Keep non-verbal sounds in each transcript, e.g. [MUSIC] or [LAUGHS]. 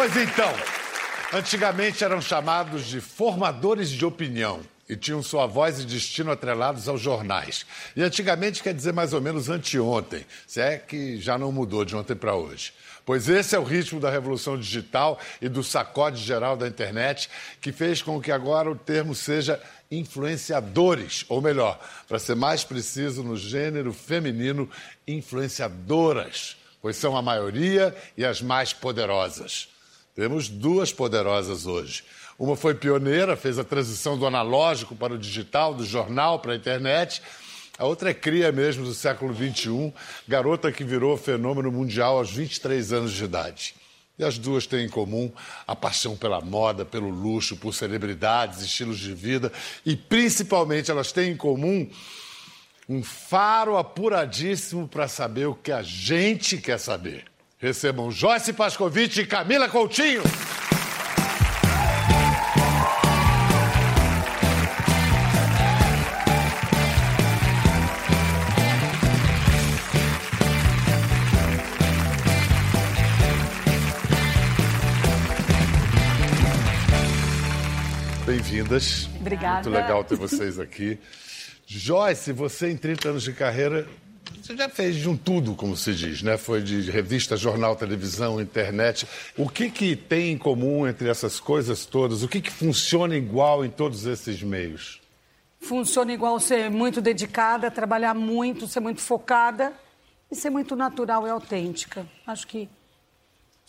Pois então, antigamente eram chamados de formadores de opinião e tinham sua voz e destino atrelados aos jornais. E antigamente quer dizer mais ou menos anteontem, se é que já não mudou de ontem para hoje. Pois esse é o ritmo da revolução digital e do sacode geral da internet que fez com que agora o termo seja influenciadores, ou melhor, para ser mais preciso no gênero feminino, influenciadoras, pois são a maioria e as mais poderosas. Temos duas poderosas hoje. Uma foi pioneira, fez a transição do analógico para o digital, do jornal para a internet. A outra é cria mesmo do século XXI, garota que virou fenômeno mundial aos 23 anos de idade. E as duas têm em comum a paixão pela moda, pelo luxo, por celebridades, estilos de vida e, principalmente, elas têm em comum um faro apuradíssimo para saber o que a gente quer saber. Recebam Joyce Pascovitch e Camila Coutinho. Bem-vindas. Obrigada. Muito legal ter vocês aqui. Joyce, você em 30 anos de carreira, você já fez de um tudo, como se diz, né? Foi de revista, jornal, televisão, internet. O que, que tem em comum entre essas coisas todas? O que, que funciona igual em todos esses meios? Funciona igual ser muito dedicada, trabalhar muito, ser muito focada e ser muito natural e autêntica. Acho que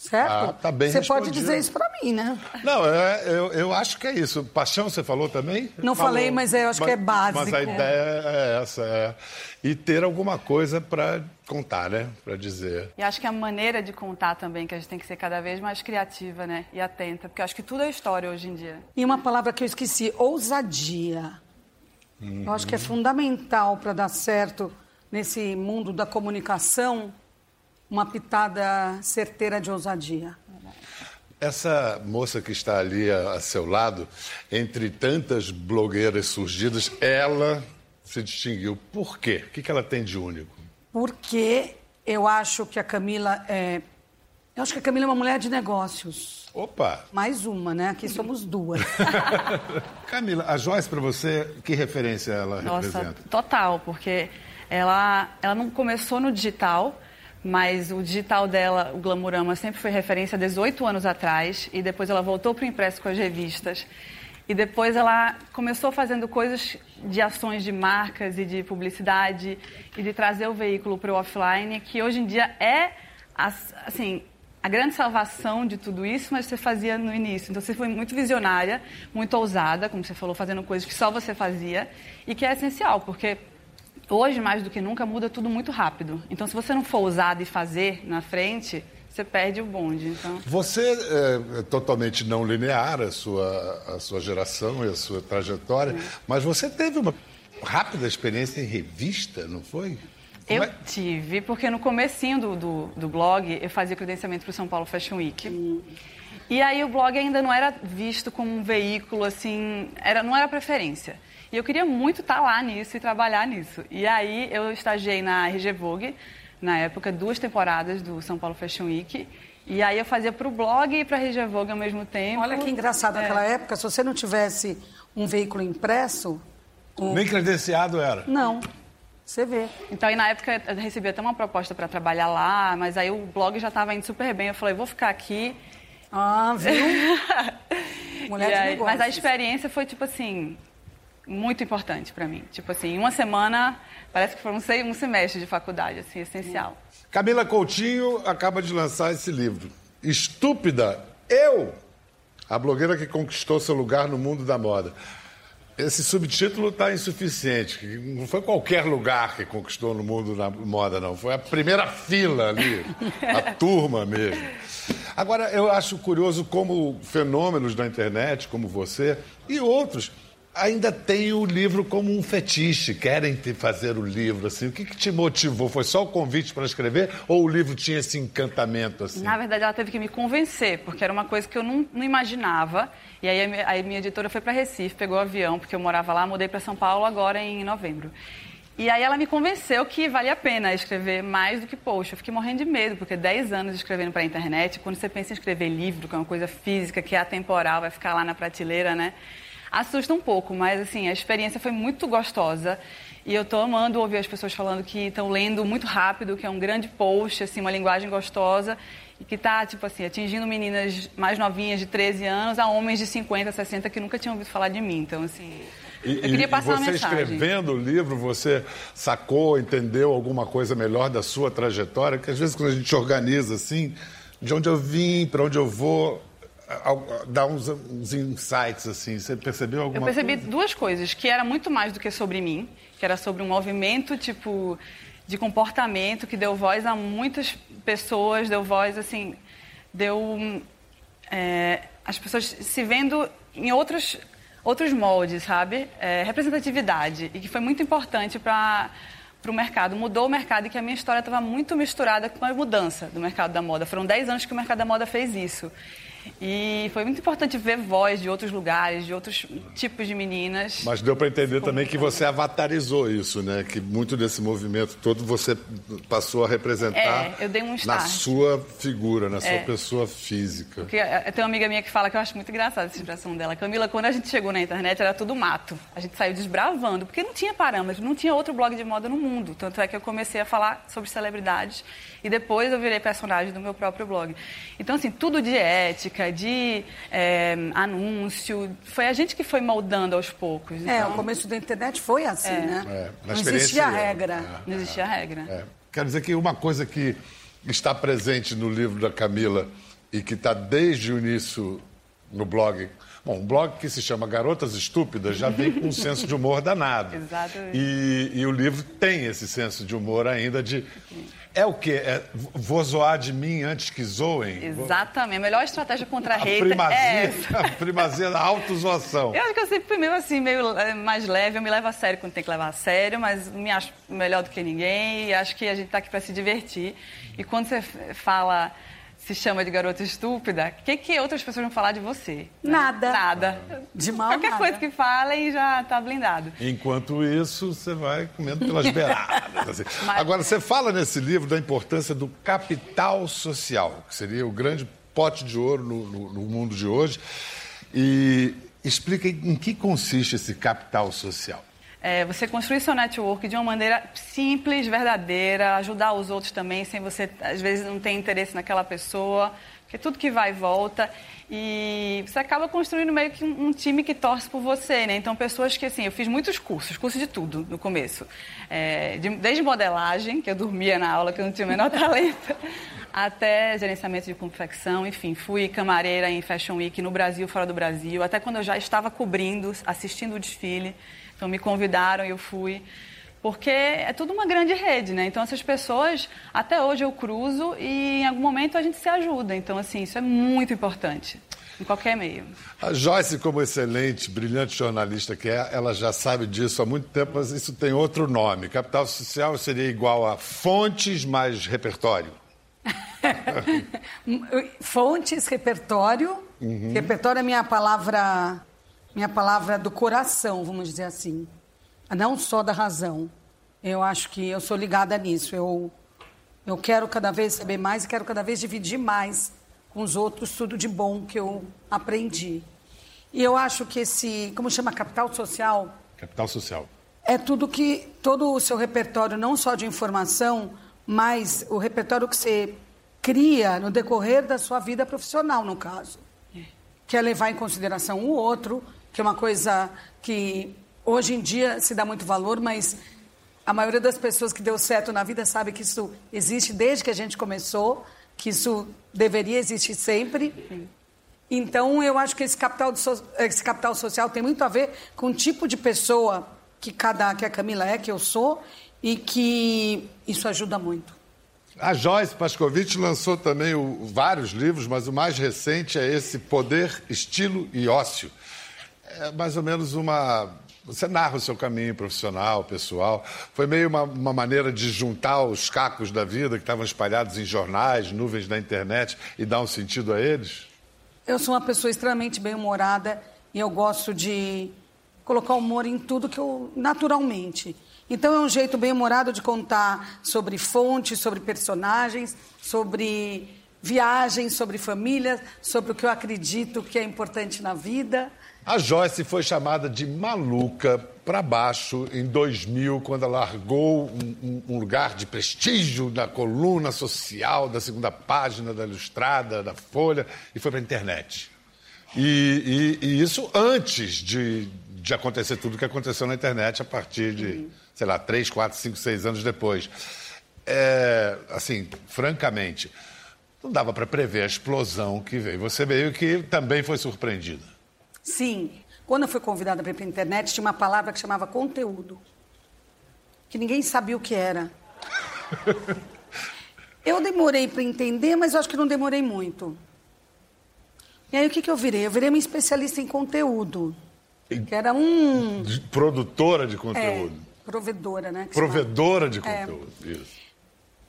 Certo? Ah, tá bem Você pode dizer isso para mim, né? Não, é, eu, eu acho que é isso. Paixão, você falou também? Não Falou. falei, mas eu acho que é básico. Mas a ideia é essa, é. E ter alguma coisa para contar, né? Para dizer. E acho que a maneira de contar também, que a gente tem que ser cada vez mais criativa, né? E atenta, porque eu acho que tudo é história hoje em dia. E uma palavra que eu esqueci, ousadia. Eu acho que é fundamental para dar certo nesse mundo da comunicação uma pitada certeira de ousadia. Essa moça que está ali a, a seu lado, entre tantas blogueiras surgidas, ela se distinguiu. Por quê? O que, que ela tem de único? Porque eu acho que a Camila é. Eu acho que a Camila é uma mulher de negócios. Opa! Mais uma, né? Aqui somos duas. [LAUGHS] Camila, a Joyce, para você, que referência ela Nossa, representa? total, porque ela, ela não começou no digital, mas o digital dela, o Glamurama, sempre foi referência há 18 anos atrás, e depois ela voltou para o impresso com as revistas. E depois ela começou fazendo coisas de ações de marcas e de publicidade e de trazer o veículo para o offline, que hoje em dia é, assim, a grande salvação de tudo isso, mas você fazia no início. Então você foi muito visionária, muito ousada, como você falou, fazendo coisas que só você fazia e que é essencial, porque hoje, mais do que nunca, muda tudo muito rápido. Então se você não for ousada e fazer na frente, você perde o bonde. Então... Você é, é totalmente não linear a sua, a sua geração e a sua trajetória, mas você teve uma rápida experiência em revista, não foi? Eu é? tive, porque no comecinho do, do, do blog eu fazia credenciamento para o São Paulo Fashion Week. Hum. E aí o blog ainda não era visto como um veículo, assim, era, não era preferência. E eu queria muito estar lá nisso e trabalhar nisso. E aí eu estagiei na RG Vogue, na época, duas temporadas do São Paulo Fashion Week. E aí eu fazia para o blog e para a RG Vogue ao mesmo tempo. Olha que engraçado, É. naquela época, se você não tivesse um veículo impresso, o- Nem credenciado era. não. Você vê. Então, aí na época eu recebi até uma proposta para trabalhar lá, mas aí o blog já estava indo super bem. Eu falei, vou ficar aqui. Ah, viu? [LAUGHS] Mulher E de aí- negócios. mas a experiência foi, tipo assim, muito importante para mim. Tipo assim, em uma semana, parece que foi um, um semestre de faculdade, assim, essencial. Camila Coutinho acaba de lançar esse livro. Estúpida, eu! A blogueira que conquistou seu lugar no mundo da moda. Esse subtítulo está insuficiente. Não foi qualquer lugar que conquistou no mundo da moda, não. Foi a primeira fila ali, a [LAUGHS] turma mesmo. Agora, eu acho curioso como fenômenos da internet, como você e outros, ainda têm o livro como um fetiche, querem te fazer o livro. Assim. O que, que te motivou? Foi só o convite para escrever ou o livro tinha esse encantamento? assim? Na verdade, ela teve que me convencer, porque era uma coisa que eu não, não imaginava. E aí a minha, editora foi para Recife, pegou o avião, porque eu morava lá, mudei para São Paulo agora em novembro. E aí ela me convenceu que valia a pena escrever mais do que post. Eu fiquei morrendo de medo, porque 10 anos escrevendo para a internet, quando você pensa em escrever livro, que é uma coisa física, que é atemporal, vai ficar lá na prateleira, né? Assusta um pouco, mas assim, a experiência foi muito gostosa. E eu estou amando ouvir as pessoas falando que estão lendo muito rápido, que é um grande post, assim, uma linguagem gostosa e que está, tipo assim, atingindo meninas mais novinhas de 13 anos a homens de 50, 60 que nunca tinham ouvido falar de mim. Então, assim, e, eu queria passar uma mensagem. Você escrevendo o livro, você sacou, entendeu alguma coisa melhor da sua trajetória? Porque às vezes quando a gente organiza assim, de onde eu vim, para onde eu vou, dá uns, uns, insights assim. Você percebeu alguma coisa? Eu percebi coisa? duas coisas, que era muito mais do que sobre mim, que era sobre um movimento tipo de comportamento que deu voz a muitas pessoas, deu voz assim, deu é, as pessoas se vendo em outros outros moldes, sabe? É, representatividade, e que foi muito importante para para o mercado, mudou o mercado e que a minha história estava muito misturada com a mudança do mercado da moda. Foram 10 anos que o mercado da moda fez isso. E foi muito importante ver voz de outros lugares, de outros tipos de meninas. Mas deu para entender também que você avatarizou isso, né? Que muito desse movimento todo você passou a representar é, um na sua figura, na sua é. pessoa física. Porque eh, tem uma amiga minha que fala que eu acho muito engraçada essa expressão dela. Camila, quando a gente chegou na internet era tudo mato. A gente saiu desbravando, porque não tinha parâmetro, não tinha outro blog de moda no mundo. Tanto é que eu comecei a falar sobre celebridades e depois eu virei personagem do meu próprio blog. Então, assim, tudo de ética, de é, anúncio, foi a gente que foi moldando aos poucos. É, então... o começo da internet foi assim, é. né? É, não existia regra. É, não existia regra. É. Quero dizer que uma coisa que está presente no livro da Camila e que está desde o início no blog Bom, um blog que se chama Garotas Estúpidas já vem com um [LAUGHS] senso de humor danado. Exatamente. E, e, o livro tem esse senso de humor ainda de é o quê? É, vou zoar de mim antes que zoem? Exatamente. A melhor estratégia contra a hater primazia, é essa. [LAUGHS] A primazia da autozoação. Eu acho que eu sempre fui meio assim, meio é, mais leve. Eu me levo a sério quando tem que levar a sério, mas me acho melhor do que ninguém e acho que a gente está aqui para se divertir. E quando você fala se chama de garota estúpida, o que, que outras pessoas vão falar de você? Né? Nada. Nada. De mal Qualquer nada. coisa que falem já está blindado. Enquanto isso, você vai comendo pelas [LAUGHS] beiradas. Assim. Mas... Agora, você fala nesse livro da importância do capital social, que seria o grande pote de ouro no, no, no mundo de hoje. E explica em que consiste esse capital social. É, você construir seu network de uma maneira simples, verdadeira, ajudar os outros também, sem você, às vezes, não ter interesse naquela pessoa, porque tudo que vai volta. E você acaba construindo meio que um, time que torce por você, né? Então, pessoas que, assim, eu fiz muitos cursos, cursos de tudo no começo. É, de, desde modelagem, que eu dormia na aula, que eu não tinha o menor [LAUGHS] talento, até gerenciamento de confecção, enfim, fui camareira em Fashion Week no Brasil, fora do Brasil, até quando eu já estava cobrindo, assistindo o desfile. Então me convidaram e eu fui. Porque é tudo uma grande rede, né? Então essas pessoas, até hoje eu cruzo e em algum momento a gente se ajuda. Então, assim, isso é muito importante em qualquer meio. A Joyce, como excelente, brilhante jornalista que é, ela já sabe disso há muito tempo, mas isso tem outro nome. Capital social seria igual a fontes mais repertório. [LAUGHS] fontes, repertório. Uhum. Repertório é minha palavra minha palavra do coração, vamos dizer assim. Não só da razão. Eu acho que eu sou ligada nisso. Eu, eu quero cada vez saber mais e quero cada vez dividir mais com os outros tudo de bom que eu aprendi. E eu acho que esse, como chama, capital social? Capital social. É tudo que, todo o seu repertório, não só de informação, mas o repertório que você cria no decorrer da sua vida profissional, no caso. É. Que é levar em consideração o outro, que é uma coisa que hoje em dia se dá muito valor, mas a maioria das pessoas que deu certo na vida sabe que isso existe desde que a gente começou, que isso deveria existir sempre. Então, eu acho que esse capital, esse capital social tem muito a ver com o tipo de pessoa que, cada, que a Camila é, que eu sou, e que isso ajuda muito. A Joyce Pascovitch lançou também o, vários livros, mas o mais recente é esse Poder, Estilo e Ócio é mais ou menos uma. Você narra o seu caminho profissional, pessoal. Foi meio uma, uma maneira de juntar os cacos da vida que estavam espalhados em jornais, nuvens na internet e dar um sentido a eles? Eu sou uma pessoa extremamente bem-humorada e eu gosto de colocar humor em tudo que eu naturalmente. Então é um jeito bem humorado de contar sobre fontes, sobre personagens, sobre viagens, sobre família, sobre o que eu acredito que é importante na vida. A Joyce foi chamada de maluca para baixo em 2000, quando ela largou um, um, lugar de prestígio na coluna social da segunda página da Ilustrada, da Folha, e foi para a internet. E, e, e, isso antes de, de acontecer tudo que aconteceu na internet, a partir de, uhum. sei lá, três, quatro, cinco, seis anos depois. É, assim, francamente, não dava para prever a explosão que veio. Você veio que também foi surpreendida. Sim. Quando eu fui convidada para ir para a internet, tinha uma palavra que chamava conteúdo. Que ninguém sabia o que era. [LAUGHS] eu demorei para entender, mas eu acho que não demorei muito. E aí o que, que eu virei? Eu virei uma especialista em conteúdo. Que era um. Produtora de conteúdo. É, provedora, né? Provedora de é. conteúdo, é. isso.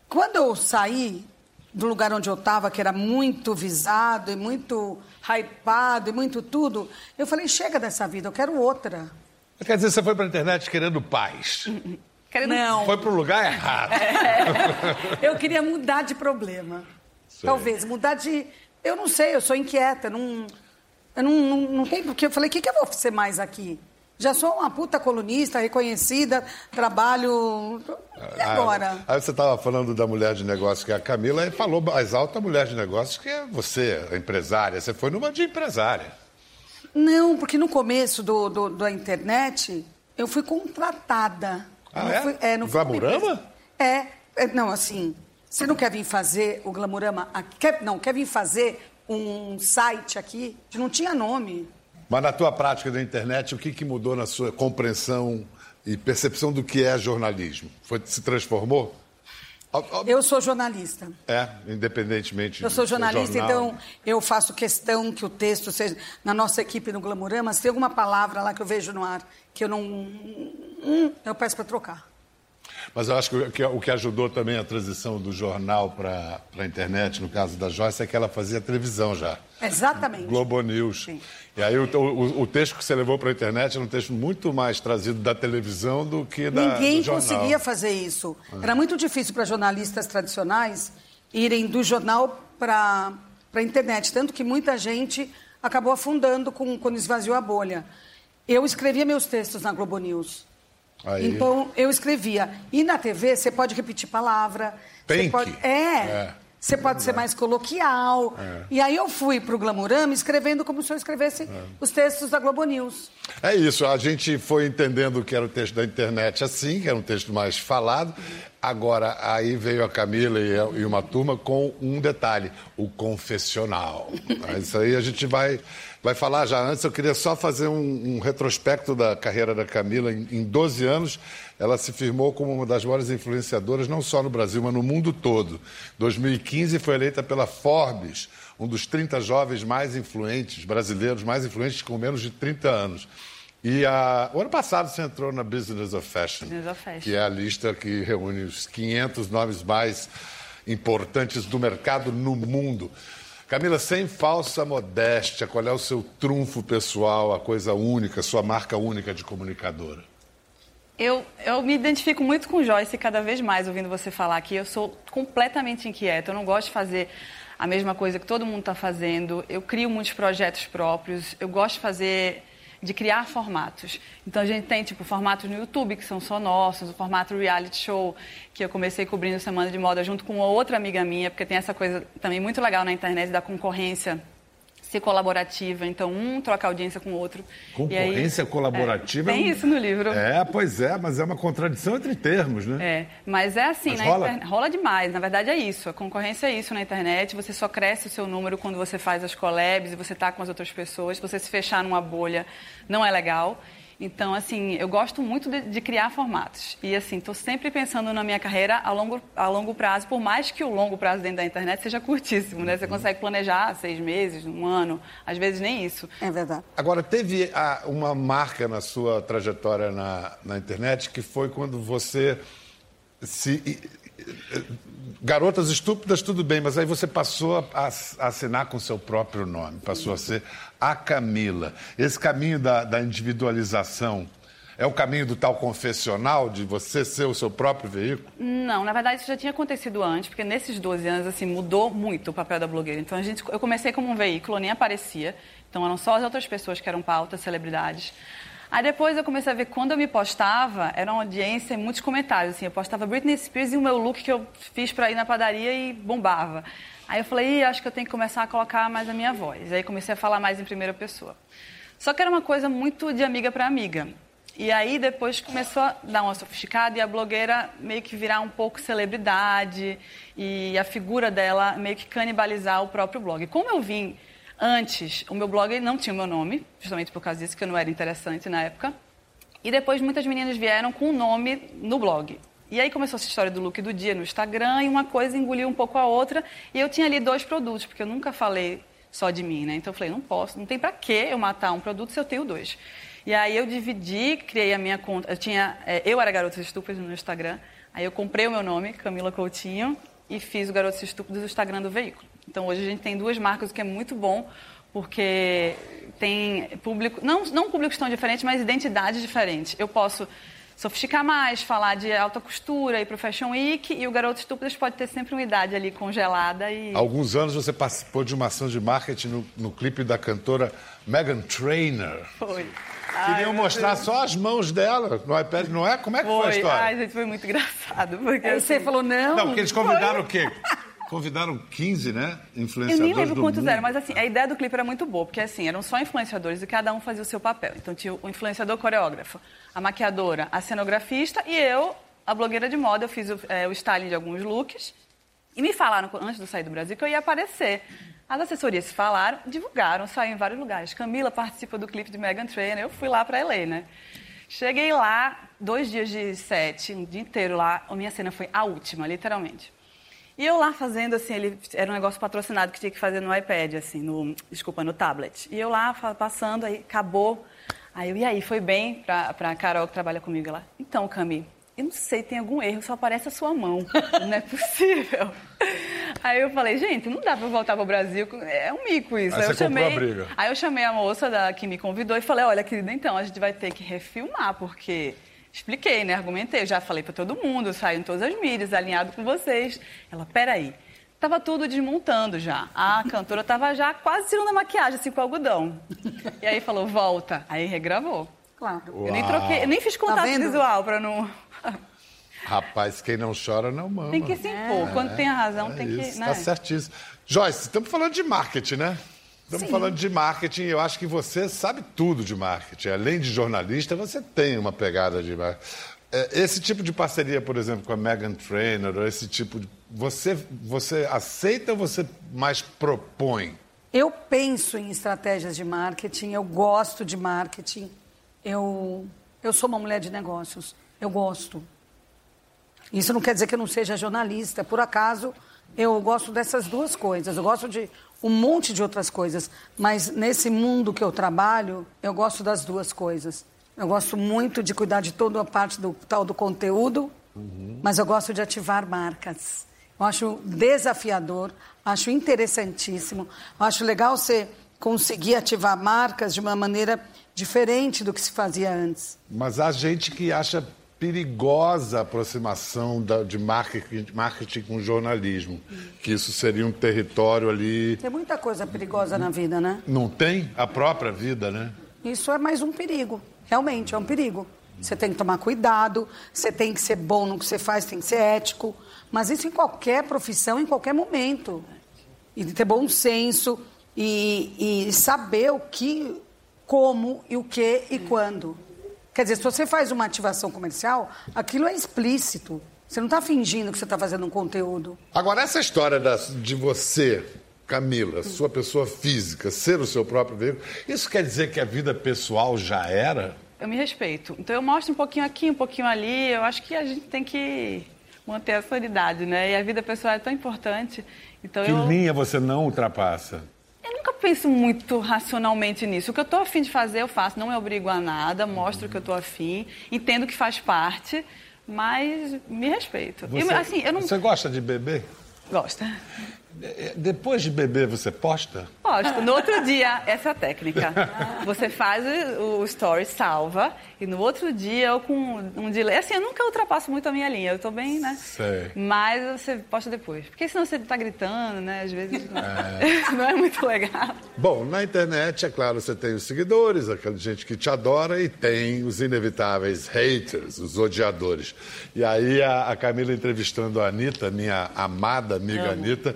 Quando eu saí do lugar onde eu estava, que era muito visado e muito hypado e muito tudo, eu falei, chega dessa vida, eu quero outra. Quer dizer, você foi para a internet querendo paz? [LAUGHS] Querendo... Não. Foi para o lugar errado. É. [LAUGHS] Eu queria mudar de problema. Sei. Talvez, mudar de... Eu não sei, eu sou inquieta, não... Eu não, não, não tem porque. Eu falei, o que, que eu vou ser mais aqui? Já sou uma puta colunista reconhecida, trabalho. E ah, agora? Aí você estava falando da mulher de negócios que é a Camila e falou mais alto a mulher de negócios que é você, a empresária. Você foi numa de empresária. Não, porque no começo do, do da internet eu fui contratada. Ah, não é? Fui, é no Glamurama? É, é, não, assim, você não quer vir fazer o Glamurama? Quer, não, quer vir fazer um site aqui? Não tinha nome. Mas na tua prática da internet, o que, que mudou na sua compreensão e percepção do que é jornalismo? Foi, se transformou? Eu sou jornalista. É, independentemente. Eu sou jornalista, então eu faço questão que o texto seja. Na nossa equipe no Glamurama, se tem alguma palavra lá que eu vejo no ar que eu não. Hum, eu peço para trocar. Mas eu acho que o que ajudou também a transição do jornal para a internet, no caso da Joyce, é que ela fazia televisão já. Exatamente. Globo News. Sim. E aí o, o, o, texto que você levou para a internet era um texto muito mais trazido da televisão do que da Ninguém conseguia fazer isso. Era muito difícil para jornalistas tradicionais irem do jornal para a internet. Tanto que muita gente acabou afundando com, quando esvaziou a bolha. Eu escrevia meus textos na Globo News. Aí. Então, eu escrevia. E na TV, você pode repetir palavra. Tem pode... É. é. Você pode ser mais coloquial. É. E aí eu fui para o Glamurama escrevendo como se eu escrevesse é. os textos da Globo News. É isso, a gente foi entendendo que era o texto da internet assim, que era um texto mais falado. Agora, aí veio a Camila e uma turma com um detalhe, o confessional. [LAUGHS] Isso aí a gente vai vai falar já antes. Eu queria só fazer um, um retrospecto da carreira da Camila. Em, em 12 anos, ela se firmou como uma das maiores influenciadoras, não só no Brasil, mas no mundo todo. Em 2015, foi eleita pela Forbes, um dos 30 jovens mais influentes, brasileiros mais influentes com menos de 30 anos. E a... o ano passado você entrou na Business of Fashion, Business of Fashion, que é a lista que reúne os 500 nomes mais importantes do mercado no mundo. Camila, sem falsa modéstia, qual é o seu trunfo pessoal, a coisa única, sua marca única de comunicadora? Eu, eu me identifico muito com Joyce cada vez mais ouvindo você falar aqui. Eu sou completamente inquieta, eu não gosto de fazer a mesma coisa que todo mundo está fazendo. Eu crio muitos projetos próprios, eu gosto de fazer de criar formatos. Então a gente tem tipo formatos no YouTube que são só nossos, o formato reality show que eu comecei cobrindo semana de moda junto com uma outra amiga minha, porque tem essa coisa também muito legal na internet da concorrência ser colaborativa, então um troca audiência com o outro. Concorrência aí, colaborativa? É, tem isso no livro. É, pois é, mas é uma contradição entre termos, né? É, mas é assim, mas rola? Rola demais, na verdade é isso, a concorrência é isso na internet, você só cresce o seu número quando você faz as collabs e você está com as outras pessoas, se você se fechar numa bolha não é legal. Então, assim, eu gosto muito de, de criar formatos. E, assim, estou sempre pensando na minha carreira a longo, a longo prazo, por mais que o longo prazo dentro da internet seja curtíssimo, né? Você consegue planejar seis meses, um ano, às vezes nem isso. É verdade. Agora, teve a, uma marca na sua trajetória na, na internet que foi quando você se Garotas Estúpidas, tudo bem, mas aí você passou a, a assinar com seu próprio nome, passou a ser a Camila. Esse caminho da, da individualização É o caminho do tal confessional, de você ser o seu próprio veículo? Não, na verdade isso já tinha acontecido antes, porque nesses 12 anos, assim, mudou muito o papel da blogueira. Então, a gente, eu comecei como um veículo, nem aparecia. Então, eram só as outras pessoas que eram pautas, celebridades. Aí depois eu comecei a ver, quando eu me postava, era uma audiência e muitos comentários, assim, eu postava Britney Spears e o meu look que eu fiz para ir na padaria e bombava. Aí eu falei, acho que eu tenho que começar a colocar mais a minha voz. Aí comecei a falar mais em primeira pessoa. Só que era uma coisa muito de amiga para amiga. E aí depois começou a dar uma sofisticada e a blogueira meio que virar um pouco celebridade e a figura dela meio que canibalizar o próprio blog. Como eu vim antes, o meu blog não tinha o meu nome, justamente por causa disso, que eu não era interessante na época. E depois muitas meninas vieram com o nome no blog. E aí começou essa história do look do dia no Instagram e uma coisa engoliu um pouco a outra. E eu tinha ali dois produtos, porque eu nunca falei só de mim, né? Então eu falei, não posso, não tem para que eu matar um produto se eu tenho dois. E aí eu dividi, criei a minha conta. Eu tinha, é, eu era Garotos Estúpidos no Instagram. Aí eu comprei o meu nome, Camila Coutinho, e fiz o Garotos Estúpidos no Instagram do veículo. Então hoje a gente tem duas marcas, o que é muito bom, porque tem público, não, não públicos tão diferentes, mas identidades diferentes. Eu posso sofisticar mais, falar de alta costura, ir para o Fashion Week, e o Garoto Estúpidas pode ter sempre uma idade ali congelada. E... Há alguns anos você participou de uma ação de marketing no, no clipe da cantora Megan Trainor. Foi. Queriam mostrar só as mãos dela no iPad, não é? Como é que foi, foi. a história? Ai, gente, foi muito [LAUGHS] engraçado. Porque, Aí você assim, falou, não. Não, porque eles convidaram o quê? Convidaram 15, né? Eu Influenciadores nem lembro quantos mundo. eram, mas assim, a ideia do clipe era muito boa, porque assim, eram só influenciadores e cada um fazia o seu papel. Então tinha o influenciador coreógrafo, a maquiadora, a cenografista e eu, a blogueira de moda. Eu fiz o, é, o styling de alguns looks. E me falaram, antes de eu sair do Brasil, que eu ia aparecer. As assessorias se falaram, divulgaram, saiu em vários lugares. Camila participa do clipe de Megan Trainor, eu fui lá para LA, né? Cheguei lá, dois dias de sete, um dia inteiro lá, a minha cena foi a última, literalmente. E eu lá fazendo, assim, ele era um negócio patrocinado que tinha que fazer no iPad, assim, no, desculpa, no tablet. E eu lá passando, aí acabou. Aí eu, e aí, foi bem pra, pra Carol que trabalha comigo lá. Então, Cami, eu não sei, tem algum erro, só aparece a sua mão. [LAUGHS] não é possível. Aí eu falei, gente, não dá pra eu voltar pro Brasil, é um mico isso. Aí eu você comprou chamei, a briga. Aí eu chamei a moça da, que me convidou e falei, olha, querida, então, a gente vai ter que refilmar, porque... Expliquei, né? Argumentei, eu já falei para todo mundo, saiu em todas as mídias, alinhado com vocês. Ela, peraí. Tava tudo desmontando já. A cantora tava já quase tirando a maquiagem, assim, com algodão. E aí falou, volta. Aí regravou. Claro. Eu nem troquei, eu nem fiz contato Tá visual para não... [LAUGHS] Rapaz, quem não chora não mama. Tem que se impor. Quando tem a razão, É tem isso, que... Né? Tá certíssimo. Joyce, estamos falando de marketing, né? Estamos Sim. falando de marketing. Eu acho que você sabe tudo de marketing. Além de jornalista, você tem uma pegada de marketing. É, Esse tipo de parceria, por exemplo, com a Megan Trainor, esse tipo de. Você, você aceita ou você mais propõe? Eu penso em estratégias de marketing, eu gosto de marketing, eu, eu sou uma mulher de negócios, eu gosto. Isso não quer dizer que eu não seja jornalista, por acaso eu gosto dessas duas coisas, eu gosto de um monte de outras coisas, mas nesse mundo que eu trabalho, eu gosto das duas coisas. Eu gosto muito de cuidar de toda a parte do tal do conteúdo, mas eu gosto de ativar marcas. Eu acho desafiador, acho interessantíssimo, eu acho legal você conseguir ativar marcas de uma maneira diferente do que se fazia antes. Mas há gente que acha perigosa aproximação da- de marketing, marketing com jornalismo, que isso seria um território ali. Tem muita coisa perigosa na vida, né? Não tem a própria vida, né? Isso é mais um perigo. Realmente, é um perigo. Você tem que tomar cuidado, você tem que ser bom no que você faz, tem que ser ético. Mas isso em qualquer profissão, em qualquer momento. E ter bom senso e, e saber o que, como e o que e quando. Quer dizer, se você faz uma ativação comercial, aquilo é explícito. Você não está fingindo que você está fazendo um conteúdo. Agora, essa história da- de você, Camila, sua pessoa física, ser o seu próprio veículo, isso quer dizer que a vida pessoal já era? Eu me respeito. Então eu mostro um pouquinho aqui, um pouquinho ali. Eu acho que a gente tem que manter a solidariedade, né? E a vida pessoal é tão importante. Então Que eu, linha você não ultrapassa? Eu nunca penso muito racionalmente nisso. O que eu estou afim de fazer, eu faço. Não me obrigo a nada, mostro que eu estou afim, entendo que faz parte, mas me respeito. Você, assim, eu não... você gosta de beber? Gosta. Depois de beber, você posta? Gosto. No outro dia, essa é a técnica. [LAUGHS] Você faz o, story, salva, e no outro dia eu com um delay. Assim, eu nunca ultrapasso muito a minha linha, eu tô bem, né? Sei. Mas você posta depois. Porque senão você tá gritando, né? Às vezes não é, [LAUGHS] não é muito legal. Bom, na internet, é claro, você tem os seguidores, aquela gente que te adora, e tem os inevitáveis haters, os odiadores. E aí a, a Camila entrevistando a Anitta, minha amada amiga Anitta,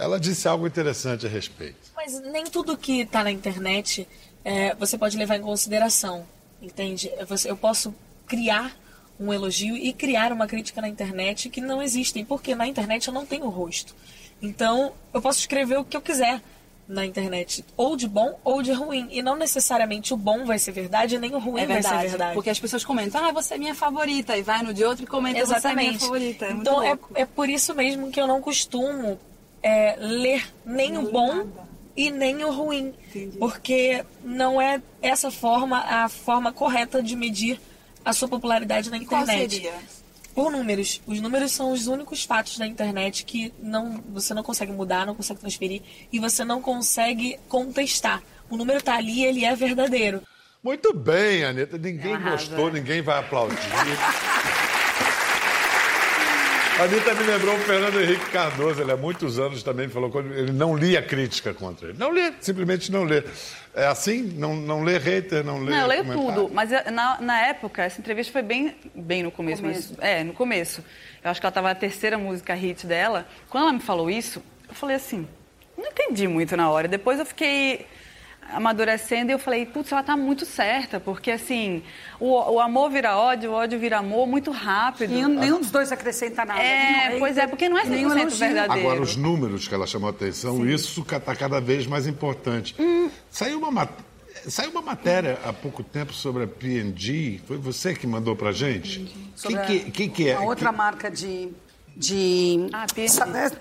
ela disse algo interessante a respeito. Mas nem tudo que está na internet é, você pode levar em consideração, entende? Eu posso criar um elogio e criar uma crítica na internet que não existem, porque na internet eu não tenho rosto. Então, eu posso escrever o que eu quiser na internet, ou de bom ou de ruim. E não necessariamente o bom vai ser verdade, nem o ruim É vai ser verdade, verdade. porque as pessoas comentam, ah, você é minha favorita, e vai no de outro e comenta, você é minha favorita. É então é, é por isso mesmo que eu não costumo é, ler nem o bom e nem o ruim. Porque não é essa forma a forma correta de medir a sua popularidade na Qual internet. seria? Por números. Os números são os únicos fatos da internet que não, você não consegue mudar, não consegue transferir e você não consegue contestar. O número está ali, ele é verdadeiro. Muito bem, Anitta. Ninguém arrasa. gostou, ninguém vai aplaudir. [LAUGHS] A Anitta me lembrou o Fernando Henrique Cardoso. Ele há muitos anos também falou que ele não lia crítica contra ele. Não lê, simplesmente não lê. É assim? Não, não lê hater, não lê Não, eu leio comentário? tudo, mas eu- na, na época, essa entrevista foi bem, bem no começo. mas- é, no começo. Eu acho que ela estava na terceira música hit dela. Quando ela me falou isso, eu falei assim, não entendi muito na hora. Depois eu fiquei amadurecendo e eu falei, putz, ela tá muito certa, porque assim, o, o amor vira ódio, o ódio vira amor muito rápido. Nenhum, nenhum dos dois acrescenta nada. É, pois é, porque não é nem o 100% elogio. verdadeiro. Agora, os números que ela chamou a atenção, isso está cada vez mais importante. Hum. Saiu, uma, mat- Saiu uma matéria há pouco tempo sobre a P&G. Foi você que mandou pra gente? O Sobre que, que, que, que é? A outra Que- marca de. De, Ah,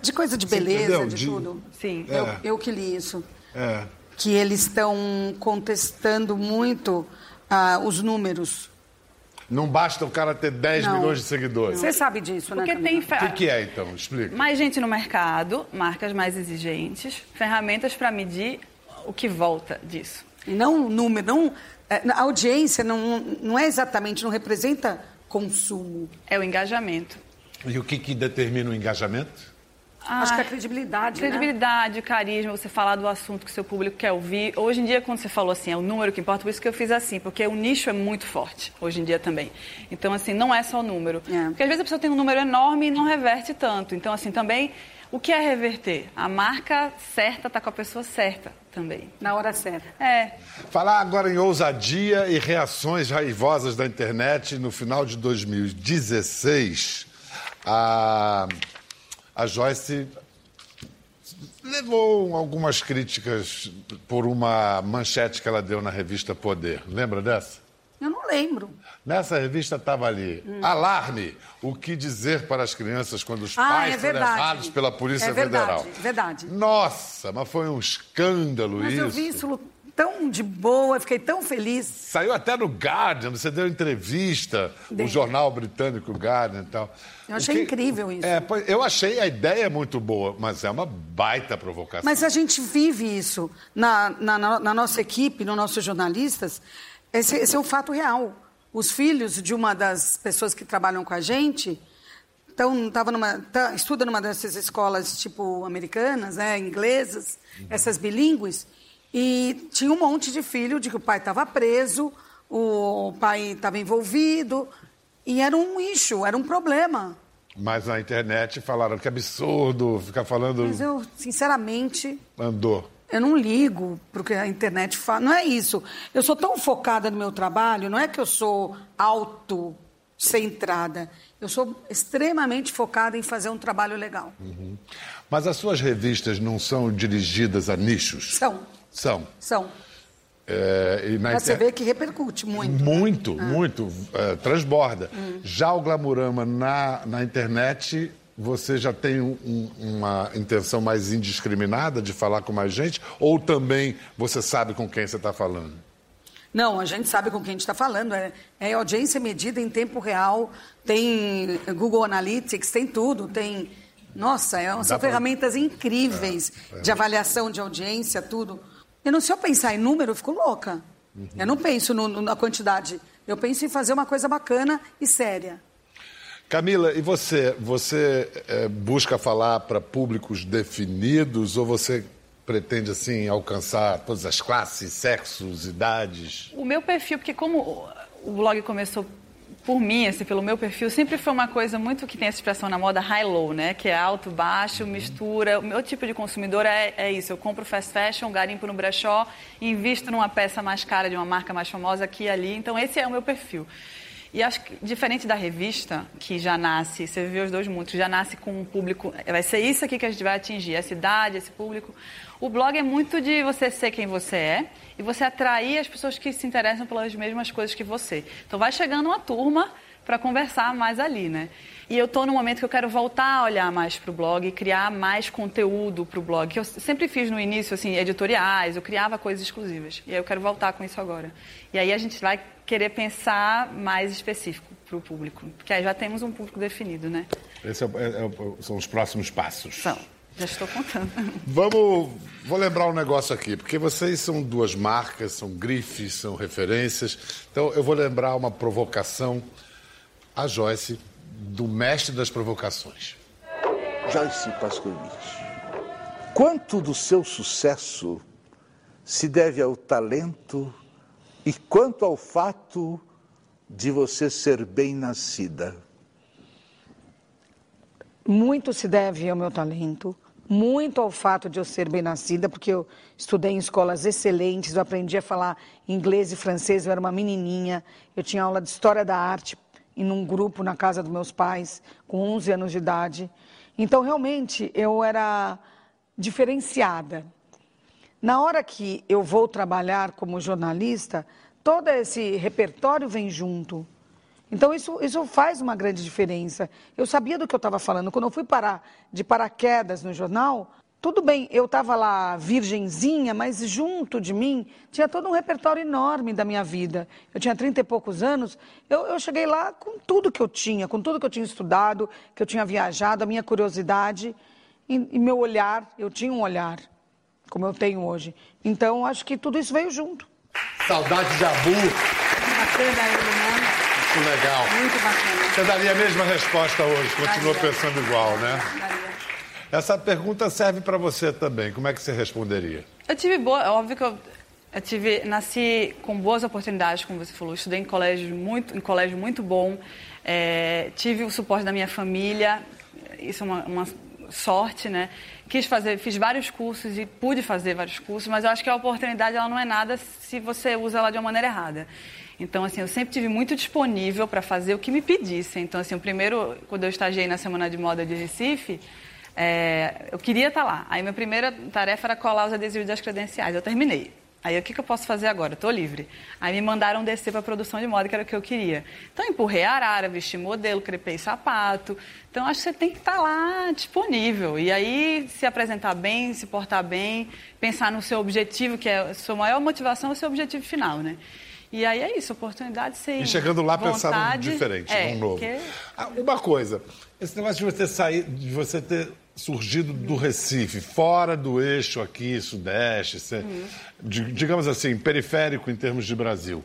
de coisa de beleza, de, De- tudo. Sim. Eu, É. eu que li isso. É. Que eles estão contestando muito ah, os números. Não basta o cara ter 10 Não. milhões de seguidores. Você sabe disso, Porque né? tem... Camila? O que, que é, então? Explica. Mais gente no mercado, marcas mais exigentes, ferramentas para medir o que volta disso. E não o número, não. é, A audiência não, não é exatamente, não representa consumo. É o engajamento. E o que, que determina o engajamento? Acho que Ah, a credibilidade. Né? Credibilidade, carisma, você falar do assunto que seu público quer ouvir. Hoje em dia, quando você falou assim, é o número que importa, por isso que eu fiz assim, porque o nicho é muito forte hoje em dia também. Então, assim, não é só o número. É. Porque às vezes a pessoa tem um número enorme e não reverte tanto. Então, assim, também, o que é reverter? A marca certa está com a pessoa certa também. Na hora certa. É, Falar agora em ousadia e reações raivosas da internet. No final de 2016, a, a Joyce levou algumas críticas por uma manchete que ela deu na revista Poder. Lembra dessa? Eu não lembro. Nessa revista estava ali, alarme, o que dizer para as crianças quando os Hum. Ah, pais é são verdade. levados pela Polícia É verdade, Federal. verdade. Nossa, mas foi um escândalo Mas isso. eu vi isso tão de boa, fiquei tão feliz. Saiu até no Guardian, você deu entrevista, o jornal britânico Guardian e tal. Eu achei que- incrível isso. É, eu achei a ideia muito boa, mas é uma baita provocação. Mas a gente vive isso na, na, na- nossa equipe, nos nossos jornalistas. Esse, esse é um fato real. Os filhos de uma das pessoas que trabalham com a gente então, tava numa, tá, estuda numa dessas escolas tipo americanas, né, inglesas, essas bilíngues, e tinha um monte de filho de que o pai estava preso, o pai estava envolvido, e era um issue, era um problema. Mas na internet falaram que absurdo ficar falando Mas eu, sinceramente, andou. Eu não ligo para o que a internet fala. Não é isso. Eu sou tão focada no meu trabalho, não é que eu sou autocentrada. Eu sou extremamente focada em fazer um trabalho legal. Mas as suas revistas não são dirigidas a nichos? São, São. são. É, na Para você inter- ver que repercute muito. Muito, Ah. muito. é, transborda. Hum. Já o Glamurama na, na internet, você já tem um- um- uma intenção mais indiscriminada de falar com mais gente? Ou também você sabe com quem você está falando? Não, a gente sabe com quem a gente está falando. É, é audiência medida em tempo real, tem Google Analytics, tem tudo. Tem Nossa, é, são ferramentas incríveis é, é. de avaliação de audiência, tudo. Eu não, se eu pensar em número, eu fico louca. Uhum. Eu não penso no, no, na quantidade. Eu penso em fazer uma coisa bacana e séria. Camila, e você? Você é, busca falar para públicos definidos ou você pretende assim alcançar todas as classes, sexos, idades? O meu perfil, porque como o blog começou por mim, assim, pelo meu perfil, sempre foi uma coisa muito que tem essa expressão na moda high-low, né? Que é alto, baixo, uhum. mistura. O meu tipo de consumidor é, é, isso. Eu compro fast fashion, garimpo no brechó, invisto numa peça mais cara de uma marca mais famosa aqui e ali. Então, esse é o meu perfil. E acho que, diferente da revista, que já nasce, você vê os dois mundos, já nasce com um público, vai ser isso aqui que a gente vai atingir, essa idade, esse público. O blog é muito de você ser quem você é e você atrair as pessoas que se interessam pelas mesmas coisas que você. Então vai chegando uma turma para conversar mais ali, né? E eu estou no momento que eu quero voltar a olhar mais para o blog e criar mais conteúdo para o blog. Que eu sempre fiz no início, assim, editoriais, eu criava coisas exclusivas. E aí eu quero voltar com isso agora. E aí a gente vai querer pensar mais específico para o público. Porque aí já temos um público definido, né? Esses é, é, é, são os próximos passos. São. Já estou contando. [LAUGHS] Vamos, vou lembrar um negócio aqui, porque vocês são duas marcas, são grifes, são referências. Então eu vou lembrar uma provocação a Joyce do mestre das provocações. Joyce Pascovitch, quanto do seu sucesso se deve ao talento e quanto ao fato de você ser bem nascida? Muito se deve ao meu talento, muito ao fato de eu ser bem nascida, porque eu estudei em escolas excelentes, eu aprendi a falar inglês e francês, eu era uma menininha, eu tinha aula de história da arte em um grupo na casa dos meus pais, com 11 anos de idade. Então, realmente, eu era diferenciada. Na hora que eu vou trabalhar como jornalista, todo esse repertório vem junto. Então, isso, isso faz uma grande diferença. Eu sabia do que eu estava falando. Quando eu fui parar de paraquedas no jornal, tudo bem, eu estava lá virgenzinha, mas junto de mim tinha todo um repertório enorme da minha vida. Eu tinha trinta e poucos anos, eu, eu, cheguei lá com tudo que eu tinha, com tudo que eu tinha estudado, que eu tinha viajado, a minha curiosidade e, e meu olhar. Eu tinha um olhar, como eu tenho hoje. Então, acho que tudo isso veio junto. Saudade de Abu. Bacana ele, né? Muito legal. Muito bacana. Você daria a mesma resposta hoje, continua pensando igual, né? Daria. Essa pergunta serve para você também. Como é que você responderia? Eu tive boa, é óbvio que eu, eu tive, nasci com boas oportunidades, como você falou. Estudei em colégio muito, em colégio muito bom. É, tive o suporte da minha família. Isso é uma, uma sorte, né? Quis fazer, fiz vários cursos e pude fazer vários cursos, mas eu acho que a oportunidade ela não é nada se você usa ela de uma maneira errada. Então, assim, eu sempre tive muito disponível para fazer o que me pedissem. Então, assim, o primeiro, quando eu estagiei na Semana de Moda de Recife, é, eu queria estar tá lá. Aí minha primeira tarefa era colar os adesivos das credenciais. Eu terminei. Aí o que, que eu posso fazer agora? Estou livre. Aí me mandaram descer para a produção de moda, que era o que eu queria. Então empurrei a arara, vesti modelo, crepei sapato. Então acho que você tem que estar tá lá disponível. E aí se apresentar bem, se portar bem, pensar no seu objetivo, que é a sua maior motivação, é o seu objetivo final, né? E aí é isso, oportunidade sim. E chegando lá pensando diferente, é, um novo. Que... Ah, uma coisa, esse negócio de você sair, de você ter surgido do Recife, fora do eixo aqui, Sudeste, digamos assim, periférico em termos de Brasil.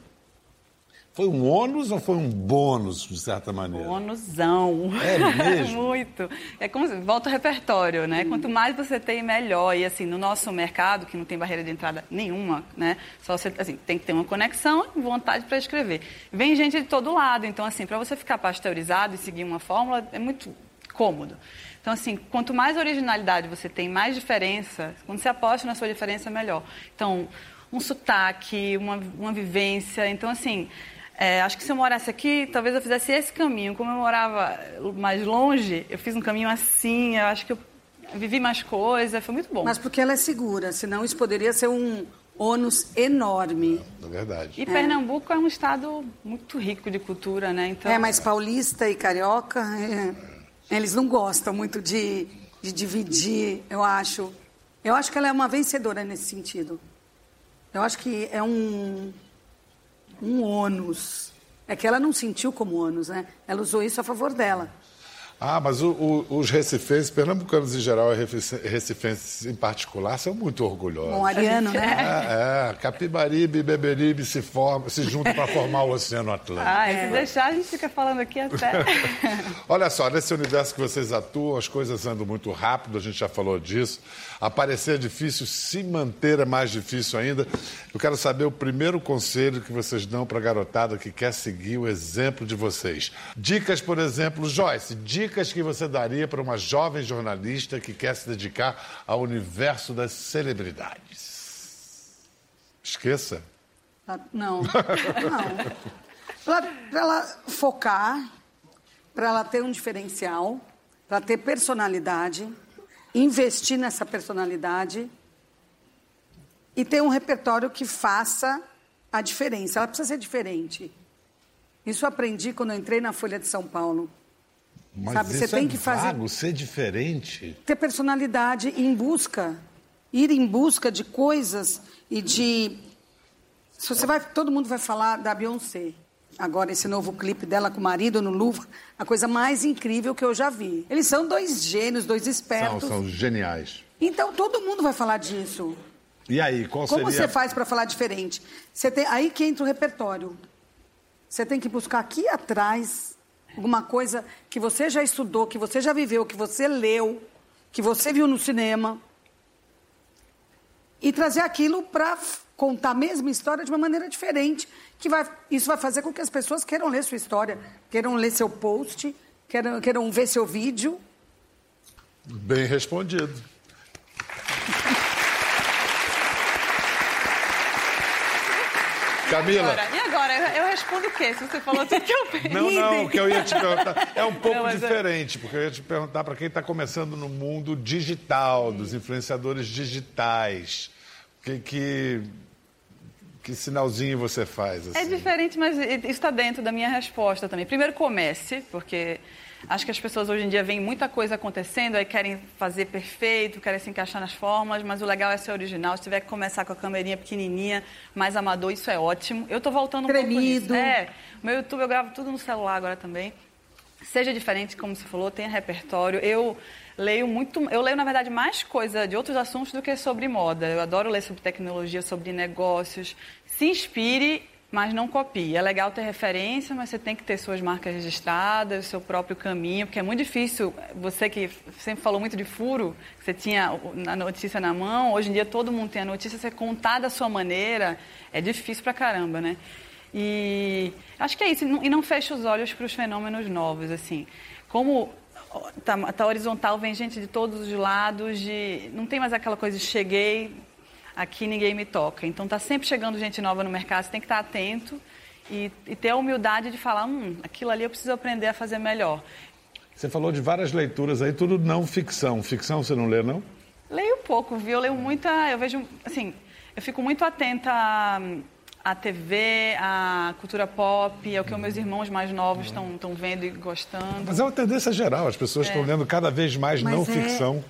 Foi um ônus ou foi um bônus, de certa maneira? Bônusão. É mesmo? [LAUGHS] Muito. É como volta o repertório, né? Hum. Quanto mais você tem, melhor. E assim, no nosso mercado, que não tem barreira de entrada nenhuma, né? Só você assim, tem que ter uma conexão e vontade para escrever. Vem gente de todo lado. Então, assim, para você ficar pasteurizado e seguir uma fórmula, é muito cômodo. Então, assim, quanto mais originalidade você tem, mais diferença, quando você aposta na sua diferença, melhor. Então, um sotaque, uma, uma vivência. Então, assim, é, acho que se eu morasse aqui, talvez eu fizesse esse caminho. Como eu morava mais longe, eu fiz um caminho assim, eu acho que eu vivi mais coisa, foi muito bom. Mas porque ela é segura, senão isso poderia ser um ônus enorme. É, é verdade. E é. Pernambuco é um estado muito rico de cultura, né? Então... É, mas paulista e carioca, é, eles não gostam muito de, de dividir, eu acho. Eu acho que ela é uma vencedora nesse sentido. Eu acho que é um um ônus. É que ela não sentiu como ônus, né? Ela usou isso a favor dela. Ah, mas o, o, os recifenses, pernambucanos em geral e recifenses em particular, são muito orgulhosos. Bom, Ariano, né? É, é, Capibaribe e Beberibe se, formam, se juntam para formar o Oceano Atlântico. Ah, se deixar, a gente fica falando aqui até. [LAUGHS] Olha só, nesse universo que vocês atuam, as coisas andam muito rápido, a gente já falou disso. Aparecer é difícil, se manter é mais difícil ainda. Eu quero saber o primeiro conselho que vocês dão para a garotada que quer seguir o exemplo de vocês. Dicas, por exemplo, Joyce, dicas que você daria para uma jovem jornalista que quer se dedicar ao universo das celebridades? Esqueça. Ah, não, [LAUGHS] não. Para ela focar, para ela ter um diferencial, para ter personalidade investir nessa personalidade e ter um repertório que faça a diferença. Ela precisa ser diferente. Isso eu aprendi quando eu entrei na Folha de São Paulo. Mas Sabe, você tem é que fazer vago, ser diferente. Ter personalidade e em busca, ir em busca de coisas e de se você vai, todo mundo vai falar da Beyoncé. Agora, esse novo clipe dela com o marido no Louvre, a coisa mais incrível que eu já vi. Eles são dois gênios, dois espertos. São, são geniais. Então, todo mundo vai falar disso. E aí, qual Como seria... você faz para falar diferente? Você tem... Aí que entra o repertório. Você tem que buscar aqui atrás alguma coisa que você já estudou, que você já viveu, que você leu, que você viu no cinema. E trazer aquilo para contar a mesma história de uma maneira diferente. Que vai, isso vai fazer com que as pessoas queiram ler sua história, queiram ler seu post, queiram, queiram ver seu vídeo. Bem respondido. Camila. E agora? E agora? Eu respondo o quê? Se você falou tudo que eu penso. [LAUGHS] Não, não, o que eu ia te perguntar é um pouco não, é- diferente, porque eu ia te perguntar para quem está começando no mundo digital, dos influenciadores digitais. Que, que, que sinalzinho você faz? É assim? É diferente, mas isso está dentro da minha resposta também. Primeiro, comece, porque acho que as pessoas hoje em dia veem muita coisa acontecendo, aí querem fazer perfeito, querem se encaixar nas formas, mas o legal é ser original. Se tiver que começar com a câmerinha pequenininha, mais amador, isso é ótimo. Eu estou voltando um Tremido. pouco nisso. É, meu YouTube eu gravo tudo no celular agora também. Seja diferente, como você falou, tenha repertório. Eu leio muito, eu leio na verdade mais coisa de outros assuntos do que sobre moda. Eu adoro ler sobre tecnologia, sobre negócios. Se inspire, mas não copie. É legal ter referência, mas você tem que ter suas marcas registradas, seu próprio caminho, porque é muito difícil. Você que sempre falou muito de furo, você tinha a notícia na mão, hoje em dia todo mundo tem a notícia, você contar da sua maneira é difícil pra caramba, né? E acho que é isso, e não feche os olhos para os fenômenos novos, assim. Como tá, tá, horizontal, vem gente de todos os lados, de não tem mais aquela coisa de cheguei, aqui ninguém me toca. Então tá sempre chegando gente nova no mercado, você tem que estar atento e, e ter a humildade de falar, hum, aquilo ali eu preciso aprender a fazer melhor. Você falou de várias leituras aí, tudo não ficção. Ficção você não lê, não? Leio pouco, viu? Eu leio muita. Eu vejo. Assim, eu fico muito atenta a a TV, a cultura pop, é o que os meus irmãos mais novos estão vendo e gostando. Mas é uma tendência geral, as pessoas estão é. lendo cada vez mais mas não é... ficção.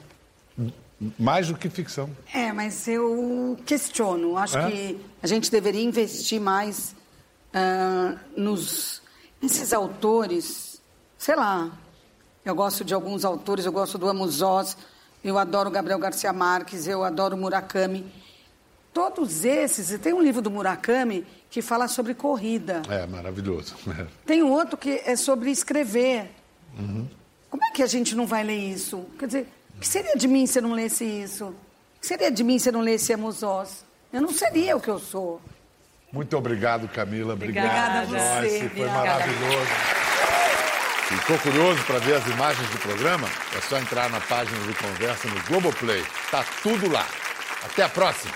Mais do que ficção. É, mas eu questiono. Acho é? que a gente deveria investir mais uh, nos nesses autores. Sei lá. Eu gosto de alguns autores, eu gosto do Amos Oz, eu adoro Gabriel Garcia Marques, eu adoro Murakami Todos esses, e tem um livro do Murakami que fala sobre corrida. É, maravilhoso. [LAUGHS] Tem um outro que é sobre escrever. Uhum. Como é que a gente não vai ler isso? Quer dizer, o que seria de mim se eu não lesse isso? O que seria de mim se eu não lesse Amos? Eu não seria o que eu sou. Muito obrigado, Camila. Obrigada, Obrigada a você. Nossa, foi maravilhoso. Ficou curioso para ver as imagens do programa? É só entrar na página de conversa no Globoplay. Tá tudo lá. Até a próxima.